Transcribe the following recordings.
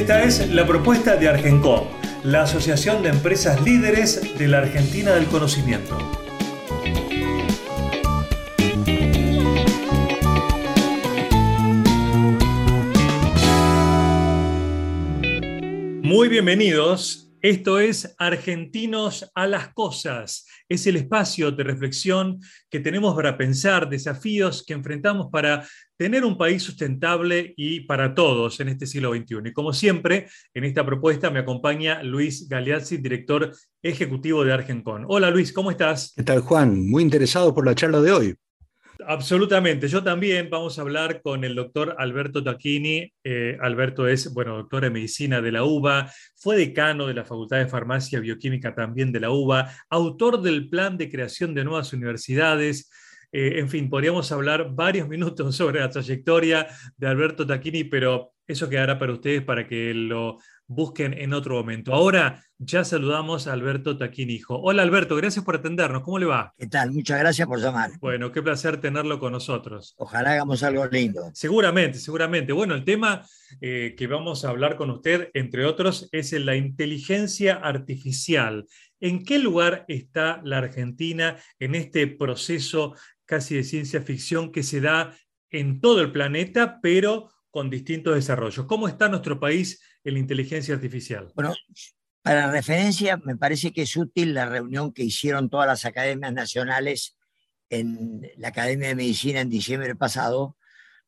Esta es la propuesta de Argencom, la Asociación de Empresas Líderes de la Argentina del Conocimiento. Muy bienvenidos. Esto es Argentinos a las Cosas. Es el espacio de reflexión que tenemos para pensar desafíos que enfrentamos para tener un país sustentable y para todos en este siglo XXI. Y como siempre, en esta propuesta me acompaña Luis Galeazzi, director ejecutivo de Argencon. Hola Luis, ¿cómo estás? ¿Qué tal Juan? Muy interesado por la charla de hoy. Absolutamente. Yo también vamos a hablar con el doctor Alberto Tacchini. Eh, Alberto es, bueno, doctor en medicina de la UBA, fue decano de la Facultad de Farmacia y Bioquímica también de la UBA, autor del plan de creación de nuevas universidades. Eh, en fin, podríamos hablar varios minutos sobre la trayectoria de Alberto Tacchini, pero eso quedará para ustedes para que lo busquen en otro momento. Ahora ya saludamos a Alberto Taquinijo. Hola Alberto, gracias por atendernos. ¿Cómo le va? ¿Qué tal? Muchas gracias por llamar. Bueno, qué placer tenerlo con nosotros. Ojalá hagamos algo lindo. Seguramente, seguramente. Bueno, el tema eh, que vamos a hablar con usted, entre otros, es la inteligencia artificial. ¿En qué lugar está la Argentina en este proceso casi de ciencia ficción que se da en todo el planeta, pero con distintos desarrollos. ¿Cómo está nuestro país en la inteligencia artificial? Bueno, para referencia, me parece que es útil la reunión que hicieron todas las academias nacionales en la Academia de Medicina en diciembre pasado,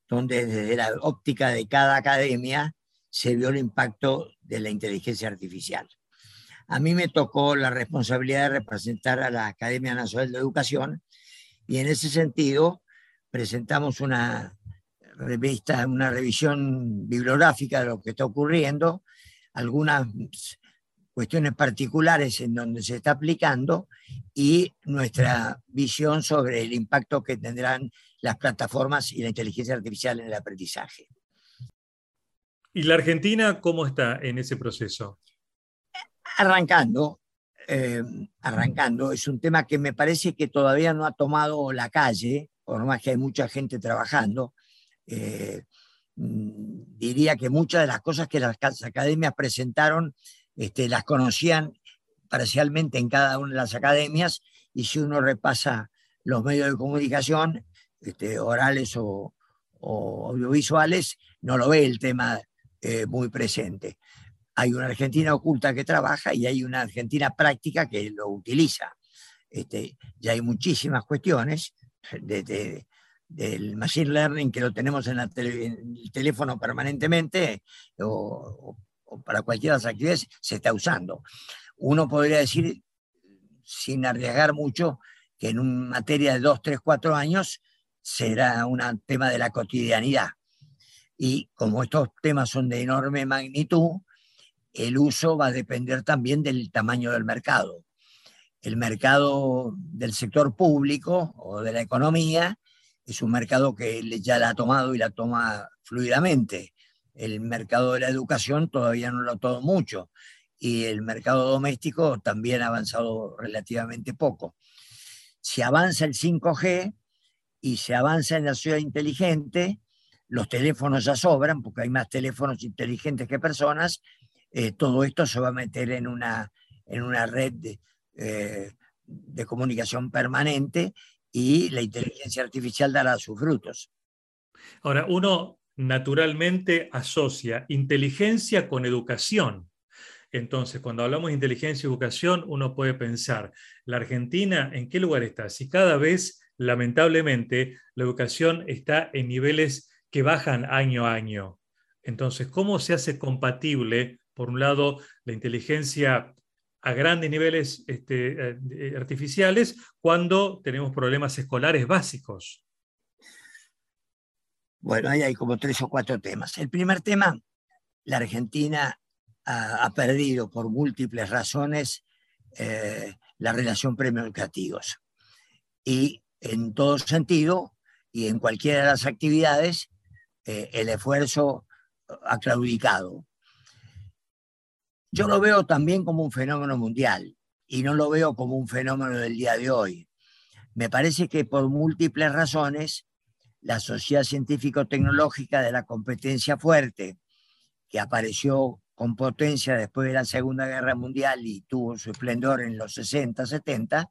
donde desde la óptica de cada academia se vio el impacto de la inteligencia artificial. A mí me tocó la responsabilidad de representar a la Academia Nacional de Educación y en ese sentido presentamos una revista, una revisión bibliográfica de lo que está ocurriendo, algunas cuestiones particulares en donde se está aplicando y nuestra visión sobre el impacto que tendrán las plataformas y la inteligencia artificial en el aprendizaje. ¿Y la Argentina cómo está en ese proceso? Arrancando, eh, arrancando, es un tema que me parece que todavía no ha tomado la calle, por más que hay mucha gente trabajando, eh, mm, diría que muchas de las cosas que las academias presentaron este, las conocían parcialmente en cada una de las academias y si uno repasa los medios de comunicación, este, orales o, audiovisuales, no lo ve el tema eh, muy presente. Hay una Argentina oculta que trabaja y hay una Argentina práctica que lo utiliza. Este, ya hay muchísimas cuestiones, desde del machine learning que lo tenemos en, el teléfono permanentemente o, para cualquiera de las actividades, se está usando. Uno podría decir, sin arriesgar mucho, que en una materia de dos, tres, cuatro años será un tema de la cotidianidad. Y como estos temas son de enorme magnitud, el uso va a depender también del tamaño del mercado. El mercado del sector público o de la economía es un mercado que ya la ha tomado y la toma fluidamente. El mercado de la educación todavía no lo ha tomado mucho y el mercado doméstico también ha avanzado relativamente poco. Si avanza el 5G y se avanza en la ciudad inteligente, los teléfonos ya sobran porque hay más teléfonos inteligentes que personas, eh, todo esto se va a meter en una, en una red de, eh, de comunicación permanente y la inteligencia artificial dará sus frutos. Ahora, uno naturalmente asocia inteligencia con educación. Entonces, cuando hablamos de inteligencia y educación, uno puede pensar, ¿la Argentina en qué lugar está? Si cada vez, lamentablemente, la educación está en niveles que bajan año a año. Entonces, ¿cómo se hace compatible, por un lado, la inteligencia a grandes niveles este, eh, eh, artificiales cuando tenemos problemas escolares básicos? Bueno, ahí hay como tres o cuatro temas. El primer tema, la Argentina ha, perdido por múltiples razones eh, la relación premios educativos. Y en todo sentido, y en cualquiera de las actividades, el esfuerzo ha claudicado. Yo lo veo también como un fenómeno mundial y no lo veo como un fenómeno del día de hoy. Me parece que por múltiples razones, la sociedad científico-tecnológica de la competencia fuerte, que apareció con potencia después de la Segunda Guerra Mundial y tuvo su esplendor en los 60, 70,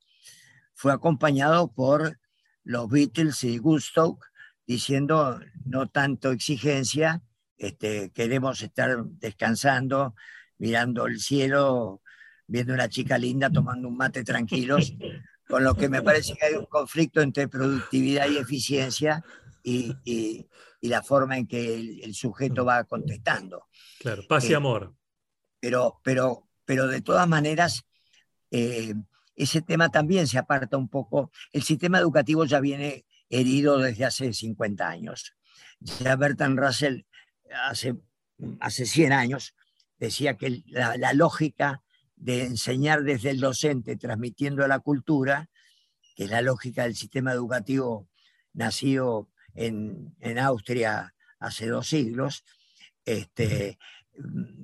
fue acompañado por los Beatles y Gusto diciendo no tanto exigencia, este, queremos estar descansando, mirando el cielo, viendo una chica linda, tomando un mate tranquilos, con lo que me parece que hay un conflicto entre productividad y eficiencia y, y, la forma en que el, sujeto va contestando. Claro, paz y eh, amor. Pero, pero, pero de todas maneras, eh, ese tema también se aparta un poco. El sistema educativo ya viene herido desde hace 50 años. Ya Bertrand Russell hace, hace 100 años decía que la, lógica de enseñar desde el docente transmitiendo la cultura, que es la lógica del sistema educativo nacido en, Austria hace dos siglos, este,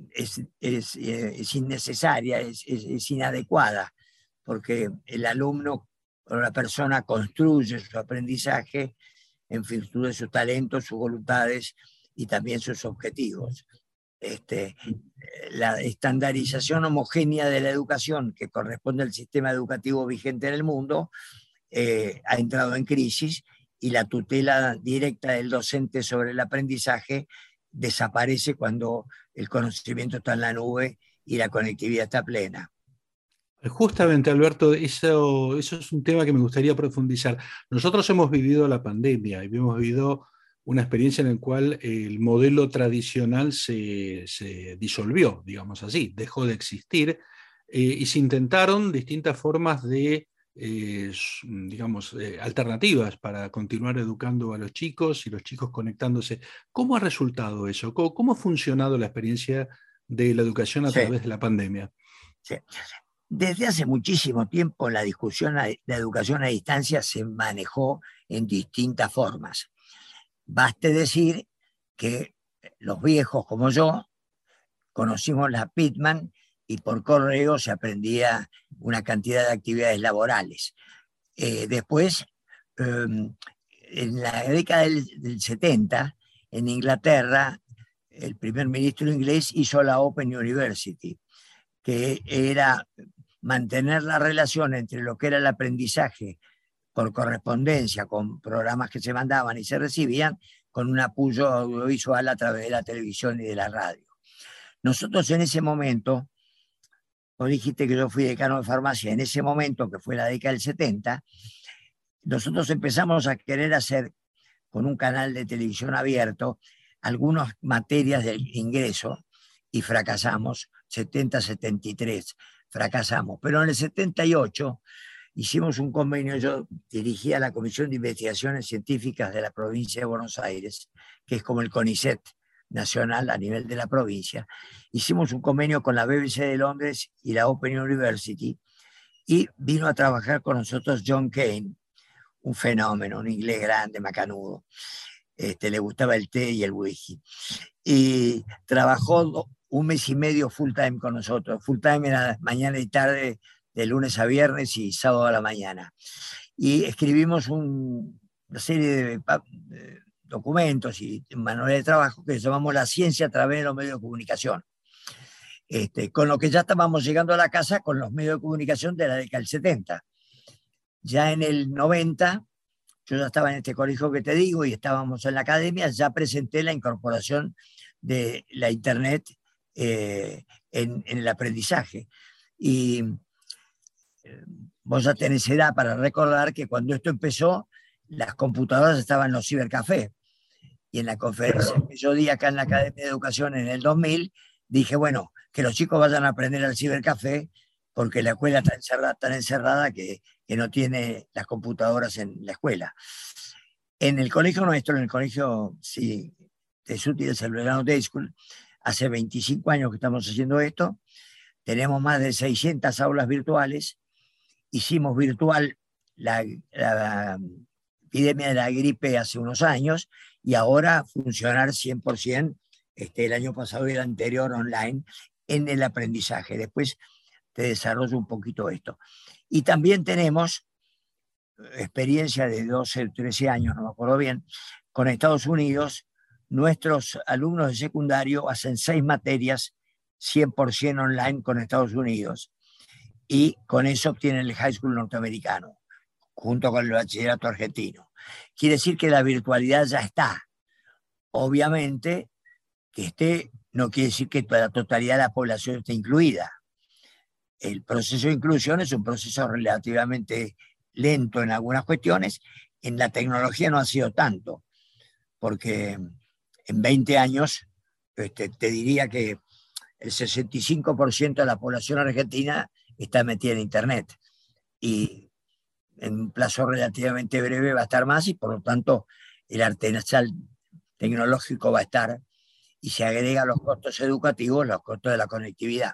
es, es, innecesaria, es, inadecuada, porque el alumno o la persona construye su aprendizaje en virtud de sus talentos, sus voluntades y también sus objetivos. Este, la estandarización homogénea de la educación que corresponde al sistema educativo vigente en el mundo eh, ha entrado en crisis y la tutela directa del docente sobre el aprendizaje desaparece cuando el conocimiento está en la nube y la conectividad está plena. Justamente, Alberto, eso, eso es un tema que me gustaría profundizar. Nosotros hemos vivido la pandemia y hemos vivido una experiencia en la cual el modelo tradicional se, disolvió, digamos así, dejó de existir eh, y se intentaron distintas formas de, eh, digamos, eh, alternativas para continuar educando a los chicos y los chicos conectándose. ¿Cómo ha resultado eso? ¿Cómo, ha funcionado la experiencia de la educación a través de la pandemia? Sí. Desde hace muchísimo tiempo la discusión de la educación a distancia se manejó en distintas formas. Baste decir que los viejos como yo conocimos la Pitman y por correo se aprendía una cantidad de actividades laborales. Eh, después, em, en la década del, del 70, en Inglaterra, el primer ministro inglés hizo la Open University, que era mantener la relación entre lo que era el aprendizaje por correspondencia con programas que se mandaban y se recibían, con un apoyo audiovisual a través de la televisión y de la radio. Nosotros en ese momento, vos dijiste que yo fui decano de farmacia, en ese momento, que fue la década del 70, nosotros empezamos a querer hacer con un canal de televisión abierto algunas materias del ingreso y fracasamos, 70-73 fracasamos. Pero en el 78 hicimos un convenio, yo dirigía la Comisión de Investigaciones Científicas de la provincia de Buenos Aires, que es como el CONICET nacional a nivel de la provincia. Hicimos un convenio con la BBC de Londres y la Open University y vino a trabajar con nosotros John Kane, un fenómeno, un inglés grande, macanudo. Este, le gustaba el té y el whisky. Y trabajó un mes y medio full time con nosotros. Full time era mañana y tarde, de lunes a viernes y sábado a la mañana. Y escribimos una serie de, documentos y manuales de trabajo que llamamos La ciencia a través de los medios de comunicación. Este, con lo que ya estábamos llegando a la casa con los medios de comunicación de la década del 70. Ya en el 90, yo ya estaba en este colegio que te digo y estábamos en la academia, ya presenté la incorporación de la Internet eh, en, el aprendizaje. Y vos ya tenés edad para recordar que cuando esto empezó, las computadoras estaban en los cibercafés. Y en la conferencia que yo di acá en la Academia de Educación en el 2000, dije, bueno, que los chicos vayan a aprender al cibercafé porque la escuela está encerrada, tan encerrada que, que, no tiene las computadoras en la escuela. En el colegio nuestro, en el colegio sí, de Suti de Day School, hace 25 años que estamos haciendo esto, tenemos más de 600 aulas virtuales, hicimos virtual la, epidemia de la gripe hace unos años y ahora funcionar 100% este, el año pasado y el anterior online en el aprendizaje. Después te desarrollo un poquito esto. Y también tenemos experiencia de 12, 13 años, no me acuerdo bien, con Estados Unidos. Nuestros alumnos de secundario hacen seis materias 100% online con Estados Unidos y con eso obtienen el high school norteamericano, junto con el bachillerato argentino. Quiere decir que la virtualidad ya está. Obviamente, que esté no quiere decir que la totalidad de la población esté incluida. El proceso de inclusión es un proceso relativamente lento en algunas cuestiones. En la tecnología no ha sido tanto, porque en 20 años este, te diría que el 65% de la población argentina está metida en Internet. Y en un plazo relativamente breve va a estar más y por lo tanto el arsenal tecnológico va a estar y se agrega los costos educativos, los costos de la conectividad.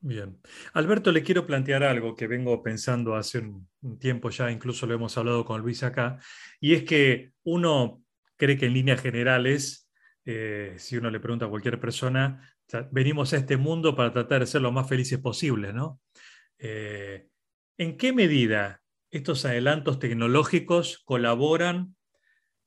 Bien. Alberto, le quiero plantear algo que vengo pensando hace un, tiempo ya, incluso lo hemos hablado con Luis acá, y es que uno cree que en líneas generales, eh, si uno le pregunta a cualquier persona, venimos a este mundo para tratar de ser lo más felices posible, ¿no? Eh, ¿En qué medida estos adelantos tecnológicos colaboran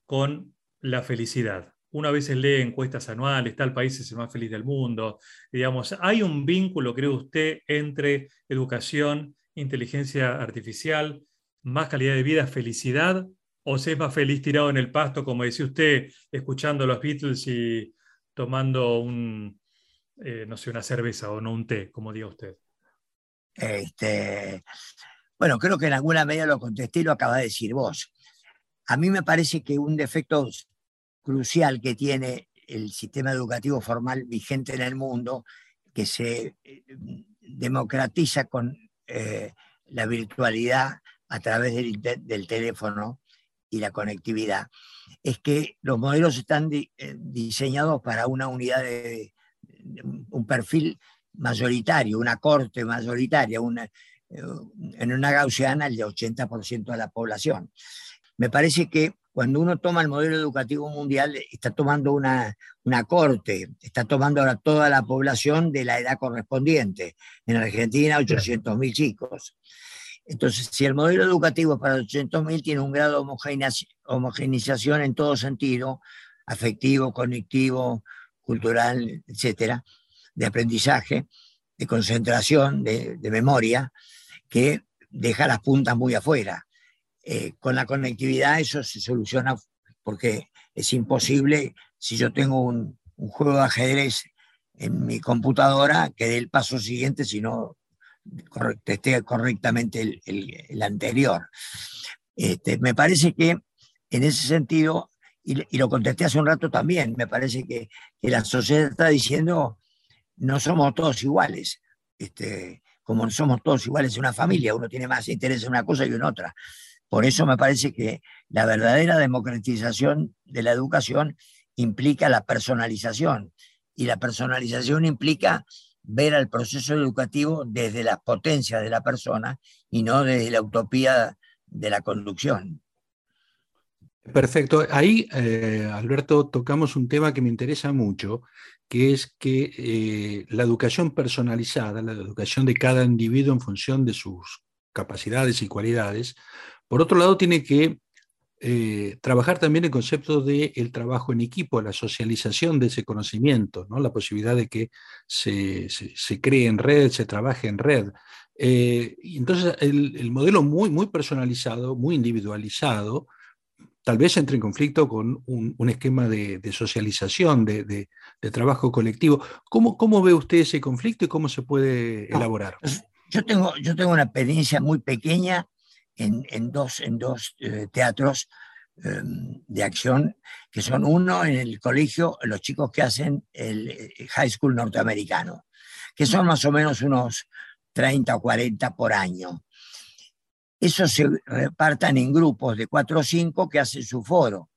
con la felicidad? Uno a veces lee encuestas anuales, tal país es el más feliz del mundo. Digamos, ¿hay un vínculo, cree usted, entre educación, inteligencia artificial, más calidad de vida, felicidad? ¿O se es más feliz tirado en el pasto, como decía usted, escuchando los Beatles y tomando un, eh, no sé, una cerveza o no un té, como diga usted? Este, bueno, creo que en alguna medida lo contesté y lo acaba de decir vos. A mí me parece que un defecto crucial que tiene el sistema educativo formal vigente en el mundo, que se eh, democratiza con eh, la virtualidad a través del, teléfono y la conectividad, es que los modelos están eh, diseñados para una unidad de, un perfil mayoritario, una corte mayoritaria, una, en una gaussiana el de 80% de la población. Me parece que cuando uno toma el modelo educativo mundial, está tomando una, una corte, está tomando ahora toda la población de la edad correspondiente. En Argentina, 800.000 chicos. Entonces, si el modelo educativo para 800.000 tiene un grado de homogenización en todo sentido, afectivo, conectivo, cultural, etcétera, de aprendizaje, de concentración, de, memoria, que deja las puntas muy afuera. Eh, con la conectividad eso se soluciona porque es imposible, si yo tengo un, juego de ajedrez en mi computadora, que dé el paso siguiente si no esté correctamente el, el, anterior. Este, me parece que en ese sentido, y, lo contesté hace un rato también, me parece que, que, la sociedad está diciendo no somos todos iguales. Este, como somos todos iguales en una familia, uno tiene más interés en una cosa y en otra. Por eso me parece que la verdadera democratización de la educación implica la personalización y la personalización implica ver al proceso educativo desde las potencias de la persona y no desde la utopía de la conducción. Perfecto. Ahí, eh, Alberto, tocamos un tema que me interesa mucho, que es que eh, la educación personalizada, la educación de cada individuo en función de sus capacidades y cualidades, por otro lado, tiene que eh, trabajar también el concepto del el trabajo en equipo, la socialización de ese conocimiento, ¿no? la posibilidad de que se, cree en red, se trabaje en red. Eh, entonces, el, modelo muy, muy personalizado, muy individualizado, tal vez entre en conflicto con un, esquema de, socialización, de, trabajo colectivo. ¿Cómo, ¿Cómo, ve usted ese conflicto y cómo se puede elaborar? Yo tengo, yo tengo una experiencia muy pequeña en, dos, en dos eh, teatros em, de acción, que son uno en el colegio, los chicos que hacen el eh, high school norteamericano, que son más o menos unos 30 o 40 por año. Esos se repartan en grupos de 4 o 5 que hacen su foro.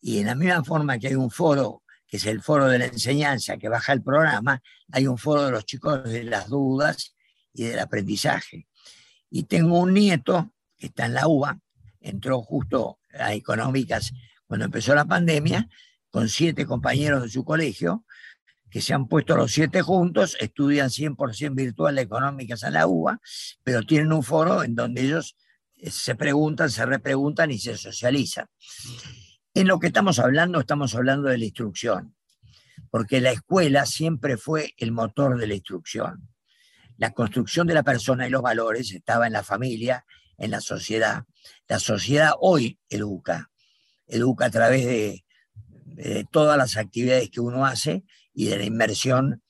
Y en la misma forma que hay un foro que es el foro de la enseñanza que baja el programa, hay un foro de los chicos de las dudas y del aprendizaje. Y tengo un nieto que está en la UBA, entró justo a económicas cuando empezó la pandemia, con siete compañeros de su colegio, que se han puesto los siete juntos, estudian 100% virtual económicas en la UBA, pero tienen un foro en donde ellos eh, se preguntan, se repreguntan y se socializan. En lo que estamos hablando, estamos hablando de la instrucción, porque la escuela siempre fue el motor de la instrucción. La construcción de la persona y los valores estaba en la familia, en la sociedad. La sociedad hoy educa, educa a través de, de todas las actividades que uno hace y de la inmersión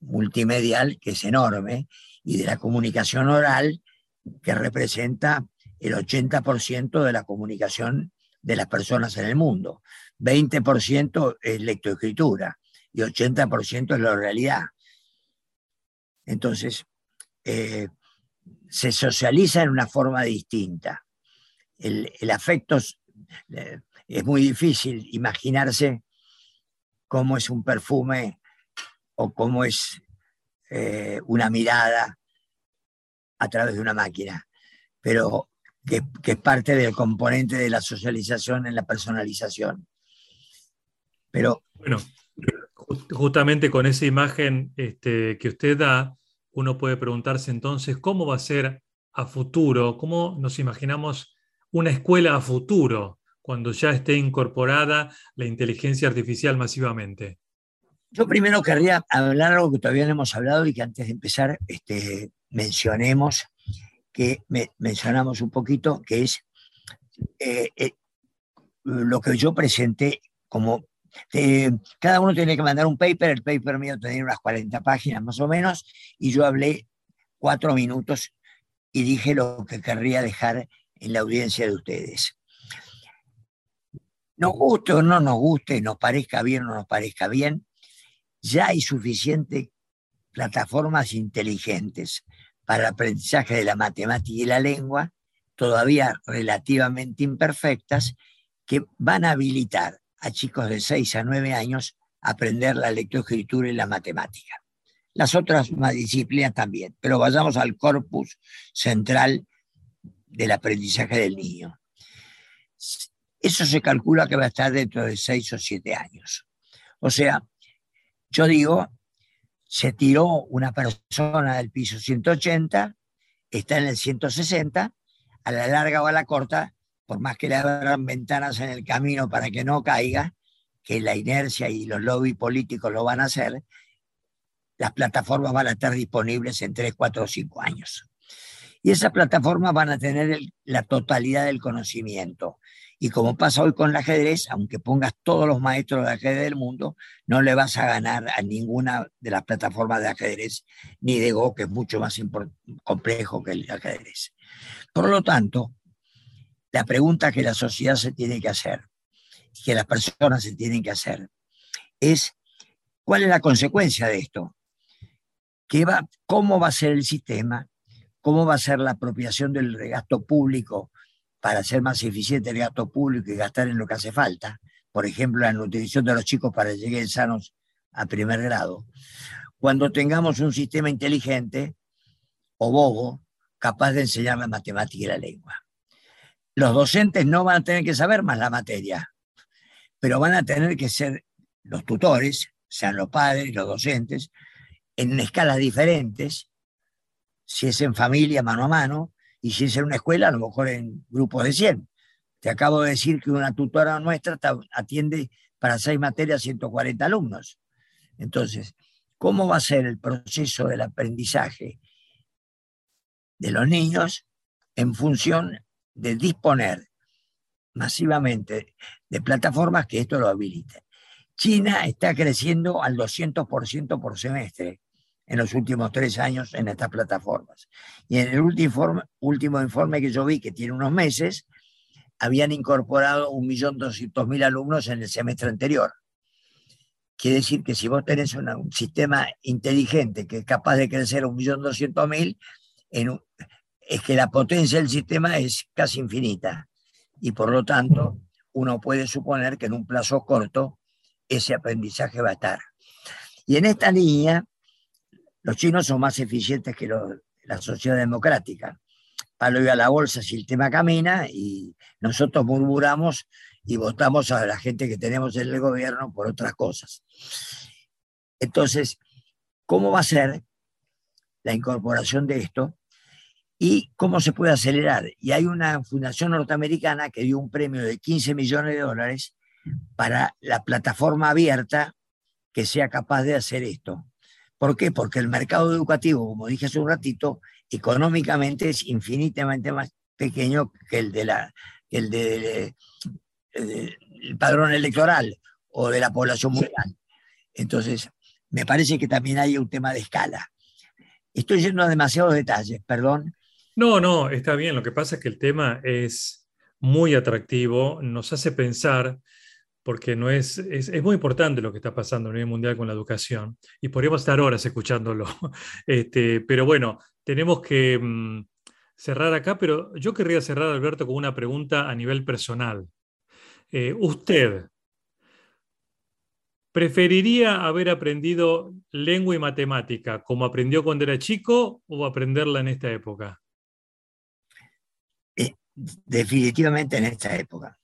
multimedial, que es enorme, y de la comunicación oral, que representa el 80% de la comunicación de las personas en el mundo. 20% es lectoescritura y 80% es la realidad. Entonces, eh, se socializa en una forma distinta. El, afecto eh, es muy difícil imaginarse cómo es un perfume o cómo es eh, una mirada a través de una máquina, pero que, es parte del componente de la socialización en la personalización. Pero. Bueno, justamente con esa imagen este, que usted da, uno puede preguntarse entonces cómo va a ser a futuro, cómo nos imaginamos una escuela a futuro cuando ya esté incorporada la inteligencia artificial masivamente. Yo primero querría hablar algo que todavía no hemos hablado y que antes de empezar este, mencionemos, que mencionamos un poquito, que es eh, eh, lo que yo presenté como... Eh, cada uno tiene que mandar un paper, el paper mío tenía unas 40 páginas más o menos, y yo hablé cuatro minutos y dije lo que querría dejar en la audiencia de ustedes. Nos guste o no nos guste, nos parezca bien o no nos parezca bien, ya hay suficientes plataformas inteligentes para el aprendizaje de la matemática y la lengua, todavía relativamente imperfectas, que van a habilitar a chicos de 6 a 9 años a aprender la lectoescritura y la matemática. Las otras disciplinas también, pero vayamos al corpus central del aprendizaje del niño. Eso se calcula que va a estar dentro de 6 o 7 años. O sea, yo digo, se tiró una persona del piso 180, está en el 160, a la larga o a la corta, por más que le abran ventanas en el camino para que no caiga, que la inercia y los lobbies políticos lo van a hacer, las plataformas van a estar disponibles en 3, 4 o 5 años. Y esas plataformas van a tener la totalidad del conocimiento. Y como pasa hoy con el ajedrez, aunque pongas todos los maestros de ajedrez del mundo, no le vas a ganar a ninguna de las plataformas de ajedrez, ni de Go, que es mucho más complejo que el ajedrez. Por lo tanto, la pregunta que la sociedad se tiene que hacer, que las personas se tienen que hacer, es cuál es la consecuencia de esto. ¿Qué va, ¿Cómo va a ser el sistema? ¿Cómo va a ser la apropiación del gasto público para hacer más eficiente el gasto público y gastar en lo que hace falta, por ejemplo, la nutrición de los chicos para que lleguen sanos a primer grado, cuando tengamos un sistema inteligente o bobo capaz de enseñar la matemática y la lengua. Los docentes no van a tener que saber más la materia, pero van a tener que ser los tutores, sean los padres, los docentes, en escalas diferentes, si es en familia, mano a mano, y si es en una escuela, a lo mejor en grupos de 100. Te acabo de decir que una tutora nuestra atiende para seis materias 140 alumnos. Entonces, ¿cómo va a ser el proceso del aprendizaje de los niños en función de disponer masivamente de plataformas que esto lo habiliten? China está creciendo al 200% por semestre en los últimos tres años en estas plataformas. Y en el último, último informe que yo vi, que tiene unos meses, habían incorporado 1.200.000 alumnos en el semestre anterior. Quiere decir que si vos tenés un sistema inteligente que es capaz de crecer 1.200.000, es que la potencia del sistema es casi infinita. Y por lo tanto, uno puede suponer que en un plazo corto ese aprendizaje va a estar. Y en esta línea, los chinos son más eficientes que la sociedad democrática. Palo iba a la bolsa si el tema camina y nosotros murmuramos y votamos a la gente que tenemos en el gobierno por otras cosas. Entonces, ¿cómo va a ser la incorporación de esto? y cómo se puede acelerar. Y hay una fundación norteamericana que dio un premio de 15 millones de dólares para la plataforma abierta que sea capaz de hacer esto. ¿Por qué? Porque el mercado educativo, como dije hace un ratito, económicamente es infinitamente más pequeño que el de la el de, el padrón electoral o de la población mundial. Entonces, me parece que también hay un tema de escala. Estoy yendo a demasiados detalles, perdón, no, no, está bien. Lo que pasa es que el tema es muy atractivo, nos hace pensar, porque no es, es, muy importante lo que está pasando a nivel mundial con la educación, y podríamos estar horas escuchándolo. Este, pero bueno, tenemos que mm, cerrar acá, pero yo querría cerrar, Alberto, con una pregunta a nivel personal. Eh, ¿Usted preferiría haber aprendido lengua y matemática como aprendió cuando era chico o aprenderla en esta época? definitivamente en esta época.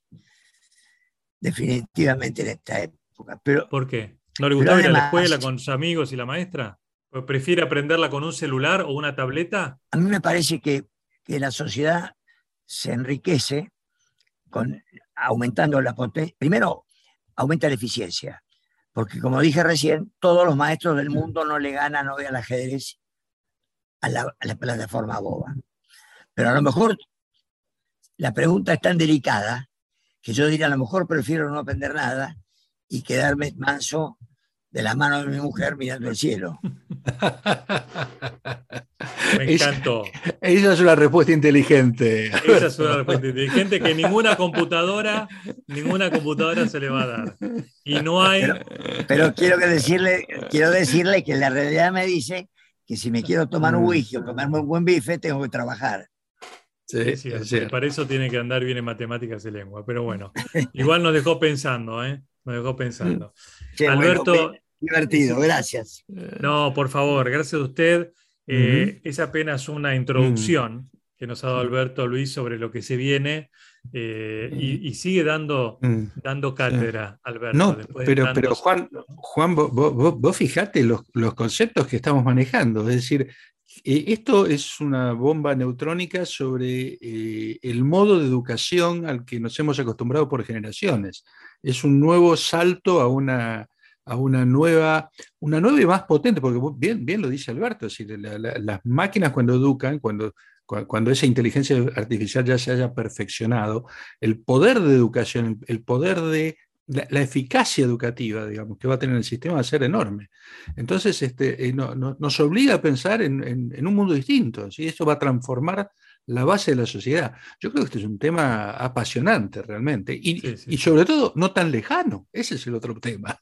Definitivamente en esta época. Pero, ¿Por qué? ¿No le gustaba ir a la escuela con sus amigos y la maestra? ¿O ¿Prefiere aprenderla con un celular o una tableta? A mí me parece que, que la sociedad se enriquece con, aumentando la potencia. Primero, aumenta la eficiencia. Porque como dije recién, todos los maestros del mundo no le ganan hoy al ajedrez a la, a la plataforma boba. Pero a lo mejor la pregunta es tan delicada que yo diría a lo mejor prefiero no aprender nada y quedarme manso de la mano de mi mujer mirando el cielo. Me encantó. Esa es una respuesta inteligente. Esa es una respuesta inteligente que ninguna computadora, ninguna computadora se le va a dar. Y no hay. Pero, quiero que decirle, quiero decirle que la realidad me dice que si me quiero tomar un mm. whisky o tomarme un buen bife, tengo que trabajar. Sí, sí, para eso tiene que andar bien en matemáticas y lengua. Pero bueno, igual nos dejó pensando, ¿eh? Nos dejó pensando. Alberto. divertido, gracias. No, por favor, gracias a usted. Eh, es apenas una introducción que nos ha dado Alberto Luis sobre lo que se viene eh, y, sigue dando, dando cátedra, Alberto. No, pero, pero Juan, Juan vos, vos, fijate los, los, conceptos que estamos manejando. Es decir, eh, esto es una bomba neutrónica sobre eh, el modo de educación al que nos hemos acostumbrado por generaciones. Es un nuevo salto a una, a una nueva, una nueva y más potente, porque bien, bien lo dice Alberto, las máquinas cuando educan, cuando, cuando esa inteligencia artificial ya se haya perfeccionado, el poder de educación, el poder de la, eficacia educativa, digamos, que va a tener el sistema va a ser enorme. Entonces, este, eh, nos obliga a pensar en, un mundo distinto, y eso va a transformar la base de la sociedad. Yo creo que este es un tema apasionante realmente, y, sobre todo no tan lejano, ese es el otro tema.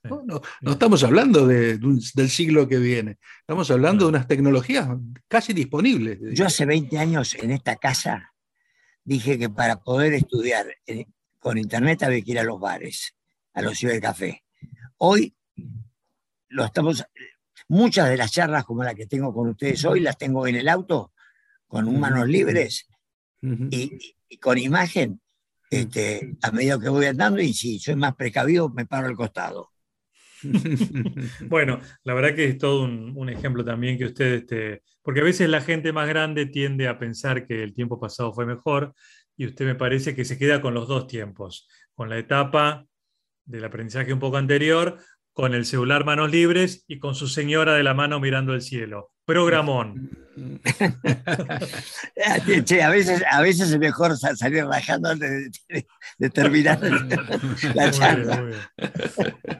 No, estamos hablando de, del siglo que viene, estamos hablando de unas tecnologías casi disponibles. Yo hace 20 años en esta casa dije que para poder estudiar eh, con internet había que ir a los bares a los café. Hoy lo estamos, muchas de las charlas como la que tengo con ustedes hoy las tengo en el auto con manos libres y, con imagen este, a medida que voy andando y si soy más precavido me paro al costado. bueno, la verdad que es todo un, ejemplo también que usted, este, porque a veces la gente más grande tiende a pensar que el tiempo pasado fue mejor y usted me parece que se queda con los dos tiempos, con la etapa del aprendizaje un poco anterior, con el celular manos libres y con su señora de la mano mirando el cielo. Programón. a, veces, a veces es mejor salir rajando antes de, terminar la charla.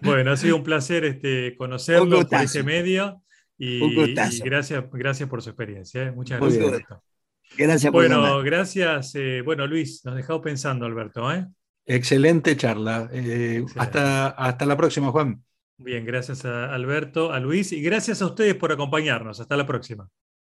Bueno, ha sido un placer este, conocerlo por ese medio y, gracias, gracias por su experiencia. ¿eh? Muchas gracias. Gracias por Bueno, gracias. Eh, bueno, Luis, nos dejado pensando, Alberto. ¿eh? Excelente charla. Eh, hasta, hasta la próxima, Juan. Bien, gracias a Alberto, a Luis y gracias a ustedes por acompañarnos. Hasta la próxima.